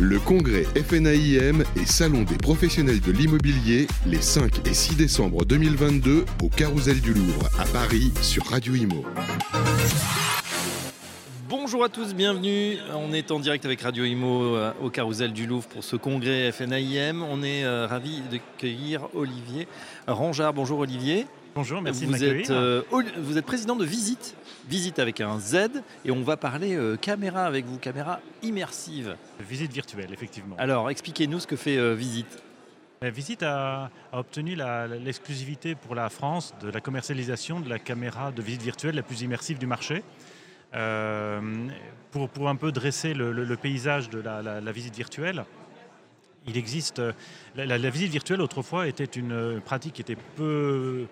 Le congrès FNAIM et Salon des professionnels de l'immobilier les 5 et 6 décembre 2022 au Carousel du Louvre à Paris sur Radio Imo. Bonjour à tous, bienvenue. On est en direct avec Radio Imo euh, au Carousel du Louvre pour ce congrès FNAIM. On est euh, ravis d'accueillir Olivier Rangeard. Bonjour Olivier. Bonjour, merci vous de m'accueillir. êtes, euh, vous êtes président de Visite, Visite avec un Z, et on va parler euh, caméra avec vous, caméra immersive. Visite virtuelle, effectivement. Alors, expliquez-nous ce que fait euh, Visite. La Visite a, a obtenu l'exclusivité pour la France de la commercialisation de la caméra de visite virtuelle la plus immersive du marché. Euh, pour, pour un peu dresser le, le- le paysage de la, la- la visite virtuelle, il existe. La, visite virtuelle autrefois était une euh, pratique qui était peu,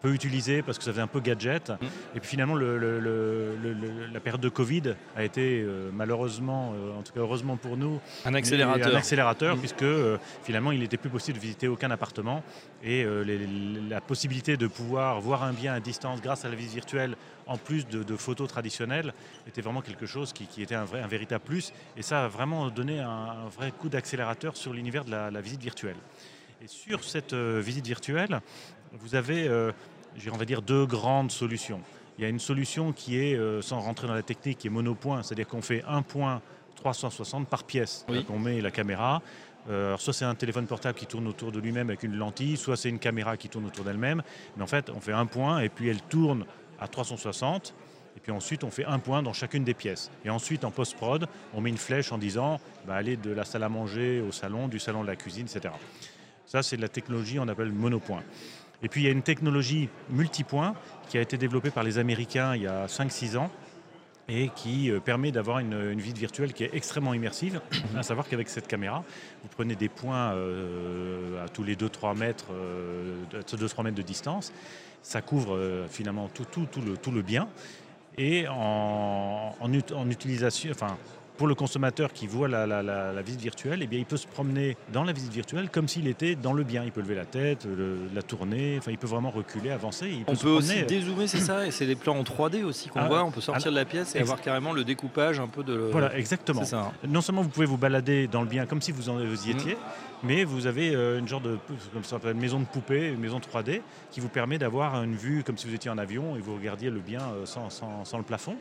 peu utilisée parce que ça faisait un peu gadget. Et puis finalement, le- le- le- le- le- la période de Covid a été euh, malheureusement, euh, en tout cas heureusement pour nous, Un un accélérateur. Mm. puisque euh, finalement, il n'était plus possible de visiter aucun appartement. Et les- les- la possibilité de pouvoir voir un bien à distance grâce à la visite virtuelle, en plus de, de photos traditionnelles, était vraiment quelque chose qui, qui était un, vrai, un véritable plus. Et ça a vraiment donné un, un vrai coup d'accélérateur sur l'univers de la, la visite virtuelle. Et sur cette euh, visite virtuelle, vous avez, euh, on va dire, deux grandes solutions. Il y a une solution qui est, euh, sans rentrer dans la technique, qui est monopoint, c'est-à-dire qu'on fait un point 360 par pièce. Oui. On met la caméra. Euh, soit c'est un téléphone portable qui tourne autour de lui-même avec une lentille, soit c'est une caméra qui tourne autour d'elle-même. Mais en fait, on fait un point et puis elle tourne à 360. Et puis ensuite, on fait un point dans chacune des pièces. Et ensuite, en post-prod, on met une flèche en disant bah, aller de la salle à manger au salon, du salon de la cuisine, etc. Ça, c'est de la technologie, on appelle monopoint. Et puis, il y a une technologie multipoint qui a été développée par les Américains il y a 5-6 ans et qui euh, permet d'avoir une, une virtuelle qui est extrêmement immersive, à savoir qu'avec cette caméra, vous prenez des points euh, à tous les 2-3 mètres, euh, de 2-3 mètres de distance, ça couvre euh, finalement tout, tout, tout, le, tout le bien, et en, en en utilisation, enfin, pour le consommateur qui voit la, la- la- la visite virtuelle, eh bien, il peut se promener dans la visite virtuelle comme s'il était dans le bien. Il peut lever la tête, le- la tourner, enfin, il peut vraiment reculer, avancer. Il On se peut aussi dézoomer, c'est ça, et c'est les plans en 3D aussi qu'on Ah, voit. On peut sortir de la pièce et avoir carrément le découpage un peu de. Voilà, exactement. Ça. hein. Non seulement vous pouvez vous balader dans le bien comme si vous, en, vous y Mm. étiez, mais vous avez euh, une genre de comme ça s'appelle, une maison de poupée, une maison 3D, qui vous permet d'avoir une vue comme si vous étiez en avion et vous regardiez le bien euh, sans, sans- sans le plafond.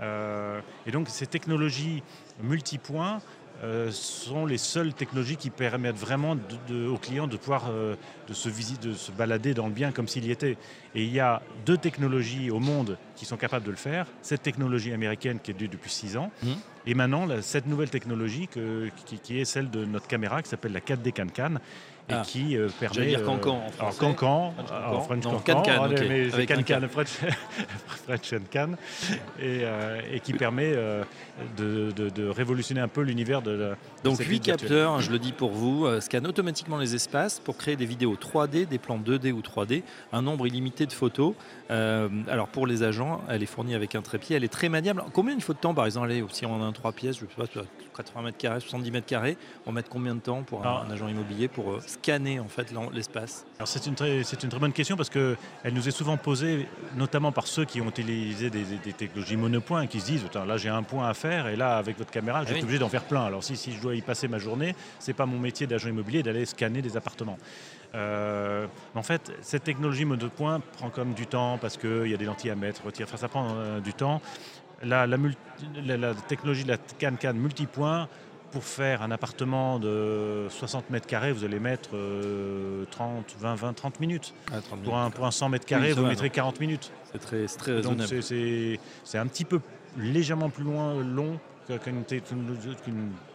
Euh, et donc ces technologies multipoints euh, sont les seules technologies qui permettent vraiment aux clients de pouvoir euh, de se de se balader dans le bien comme s'il y était. Et il y a deux technologies au monde qui sont capables de le faire. Cette technologie américaine qui est due depuis six ans, Mhm. Et maintenant la- cette nouvelle technologie que- qui, qui est celle de notre caméra qui s'appelle la 4D Can-Can. Et Ah. qui euh, permet. J'allais dire euh, Cancan en français. Cancan, alors Cancan. French Cancan, mais avec Can-Can, French, French and Can, et, euh, et qui permet euh, de, de- de révolutionner un peu l'univers de la. Donc cette 8 visite virtuelle. capteurs, je le dis pour vous, euh, scannent automatiquement les espaces pour créer des vidéos 3D, des plans 2D ou 3D, un nombre illimité de photos. Euh, alors pour les agents, elle est fournie avec un trépied, elle est très maniable. Combien il faut de temps par exemple allez, Si on a un 3 pièces, je sais pas, 80 mètres carrés, 70 mètres carrés, on met combien de temps pour un, agent immobilier pour euh, scanner en fait l'espace? Alors c'est une, très, c'est une très bonne question parce qu'elle nous est souvent posée, notamment par ceux qui ont utilisé des, des- des technologies monopoints et qui se disent là j'ai un point à faire et là avec votre caméra je vais oui. être obligé d'en faire plein. Alors si, si je dois y passer ma journée, c'est pas mon métier d'agent immobilier d'aller scanner des appartements. Euh, en fait, cette technologie monopoint prend comme du temps parce qu'il y a des lentilles à mettre, retirer, enfin ça prend euh, du temps. La, la multi- la- la technologie de la CAN-CAN multipoint, pour faire un appartement de 60 mètres carrés, vous allez mettre euh, 30, 20, 20, 30 minutes. Ah, 30 Pour un, pour un 100 mètres carrés, vous mettrez donc. 40 minutes. C'est très, très Donc raisonnable. c'est- un petit peu légèrement plus loin, long qu'une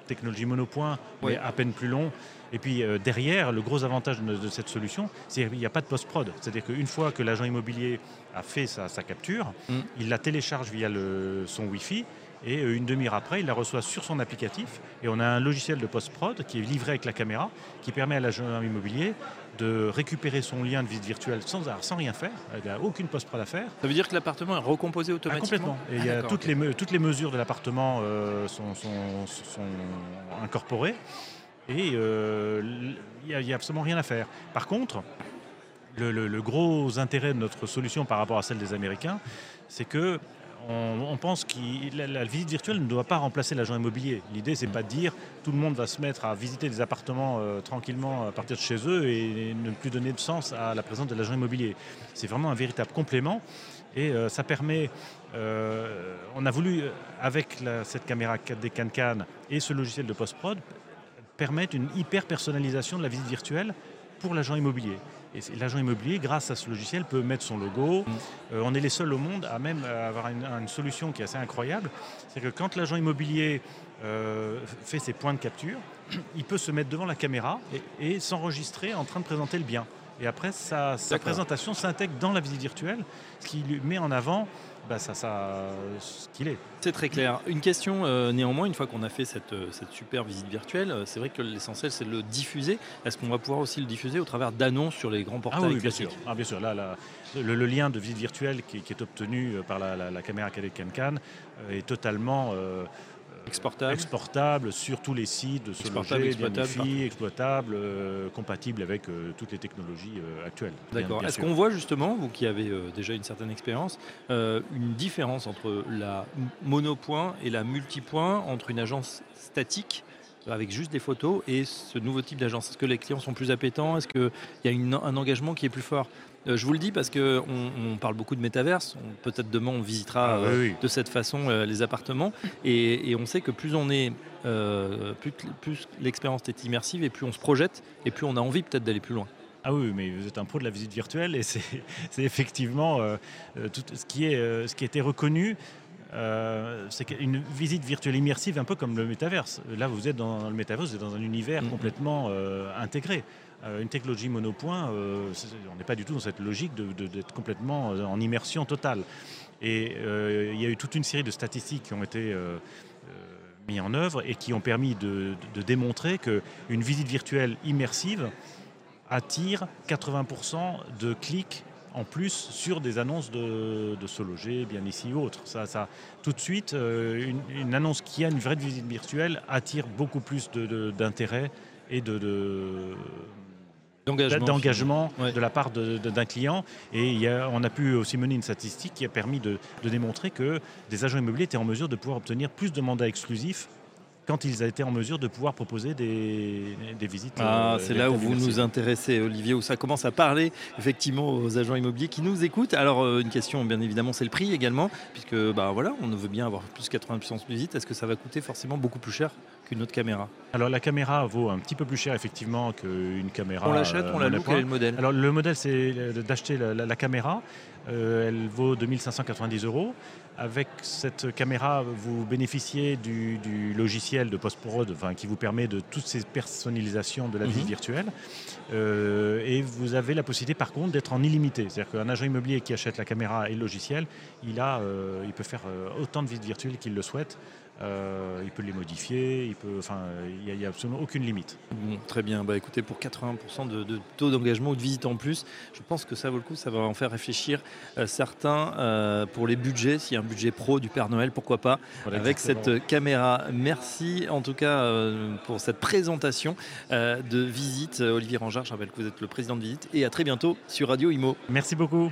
technologie, monopoint, Oui. mais à peine plus long. Et puis euh, derrière, le gros avantage de, de cette solution, c'est qu'il n'y a pas de post-prod. C'est-à-dire qu'une fois que l'agent immobilier a fait sa, sa capture, Mm. il la télécharge via le, son Wi-Fi. Et euh, une demi-heure après, il la reçoit sur son applicatif. Et on a un logiciel de post-prod qui est livré avec la caméra, qui permet à l'agent immobilier de récupérer son lien de visite virtuelle sans, sans rien faire. Il n'y a aucune post-prod à faire. Ça veut dire que l'appartement est recomposé Ah, automatiquement complètement. Et il Ah, y a d'accord, toutes, les, me- toutes les mesures de l'appartement euh, sont, sont- sont incorporées et euh, il n'y a, absolument rien à faire. Par contre, le, le- le gros intérêt de notre solution par rapport à celle des Américains, c'est que on, pense que la, visite virtuelle ne doit pas remplacer l'agent immobilier. L'idée, c'est pas de dire tout le monde va se mettre à visiter des appartements euh, tranquillement à partir de chez eux et ne plus donner de sens à la présence de l'agent immobilier. C'est vraiment un véritable complément et euh, ça permet. Euh, on a voulu, avec cette caméra 4D CanCan et ce logiciel de post-prod, permettre une hyper personnalisation de la visite virtuelle pour l'agent immobilier. Et l'agent immobilier, grâce à ce logiciel, peut mettre son logo. Euh, on est les seuls au monde à même avoir une, solution qui est assez incroyable. C'est que quand l'agent immobilier euh, fait ses points de capture, il peut se mettre devant la caméra et s'enregistrer en train de présenter le bien. Et après, sa, présentation s'intègre dans la visite virtuelle, ce qui lui met en avant bah, ça, ça, ce qu'il est. C'est très clair. Une question euh, néanmoins, une fois qu'on a fait cette, euh, cette super visite virtuelle, euh, c'est vrai que l'essentiel c'est de le diffuser. Est-ce qu'on va pouvoir aussi le diffuser au travers d'annonces sur les grands portails Ah oui, bien sûr. Ah, bien sûr. Là, le, lien de visite virtuelle qui, est obtenu par la, caméra cadet Can est totalement Exportable. exportable sur tous les sites de ce loger, exploitable, exploitable euh, compatible avec euh, toutes les technologies euh, actuelles. D'accord. Est-ce qu'on voit justement, vous qui avez déjà une certaine expérience, une différence entre la monopoint et la multipoint, entre une agence statique avec juste des photos et ce nouveau type d'agence Est-ce que les clients sont plus appétents Est-ce qu'il y a un engagement qui est plus fort? Euh, je vous le dis parce qu'on on parle beaucoup de métaverse. Peut-être demain on visitera ah, euh, de cette façon euh, les appartements. Et, on sait que plus on est, plus, l'expérience est immersive et plus on se projette et plus on a envie peut-être d'aller plus loin. Ah oui, mais vous êtes un pro de la visite virtuelle et c'est effectivement tout ce qui est ce qui a été reconnu. C'est qu'une visite virtuelle immersive, un peu comme le métaverse. Là, vous êtes dans le métaverse, vous êtes dans un univers mm-hmm. complètement intégré. Euh, une technologie monopoint, euh, on n'est pas du tout dans cette logique d'être complètement euh, en immersion totale. Et il y a eu toute une série de statistiques qui ont été mises en œuvre et qui ont permis de, démontrer qu'une visite virtuelle immersive attire 80% de clics en plus sur des annonces de, se loger, bien ici ou autre. Ça, ça, tout de suite, une, annonce qui a une vraie visite virtuelle attire beaucoup plus d'intérêt et de, d'engagement de la part d'un client. Et on a pu aussi mener une statistique qui a permis de, démontrer que des agents immobiliers étaient en mesure de pouvoir obtenir plus de mandats exclusifs quand ils été en mesure de pouvoir proposer des, visites. Ah, euh, c'est là où vous nous intéressez, Olivier, où ça commence à parler effectivement aux agents immobiliers qui nous écoutent. Alors, euh, une question, bien évidemment, c'est le prix également, puisque bah, voilà, on veut bien avoir plus 80 puissance de visite. Est-ce que ça va coûter forcément beaucoup plus cher qu'une autre caméra Alors, la caméra vaut un petit peu plus cher, effectivement, qu'une caméra. On l'achète, on la loue, quel est le modèle? Alors, le modèle, c'est d'acheter la, caméra. Euh, elle vaut 2590 euros. Avec cette caméra, vous bénéficiez du, logiciel de post-prod enfin, qui vous permet de toutes ces personnalisations de la vie mhm. virtuelle. Euh, et vous avez la possibilité, par contre, d'être en illimité. C'est-à-dire qu'un agent immobilier qui achète la caméra et le logiciel, il, a, euh, il peut faire euh, autant de visites virtuelles qu'il le souhaite. Euh, il peut les modifier, il peut, enfin, il n'y a, absolument aucune limite. très bien. Bah, écoutez, pour 80% de, taux d'engagement ou de visite en plus, je pense que ça vaut le coup. Ça va en faire réfléchir euh, certains euh, pour les budgets. S'il y a un budget pro du Père Noël, pourquoi pas avec cette caméra. Merci en tout cas pour cette présentation de visite. Olivier Rangard, je rappelle que vous êtes le président de visite et à très bientôt sur Radio Imo. Merci beaucoup.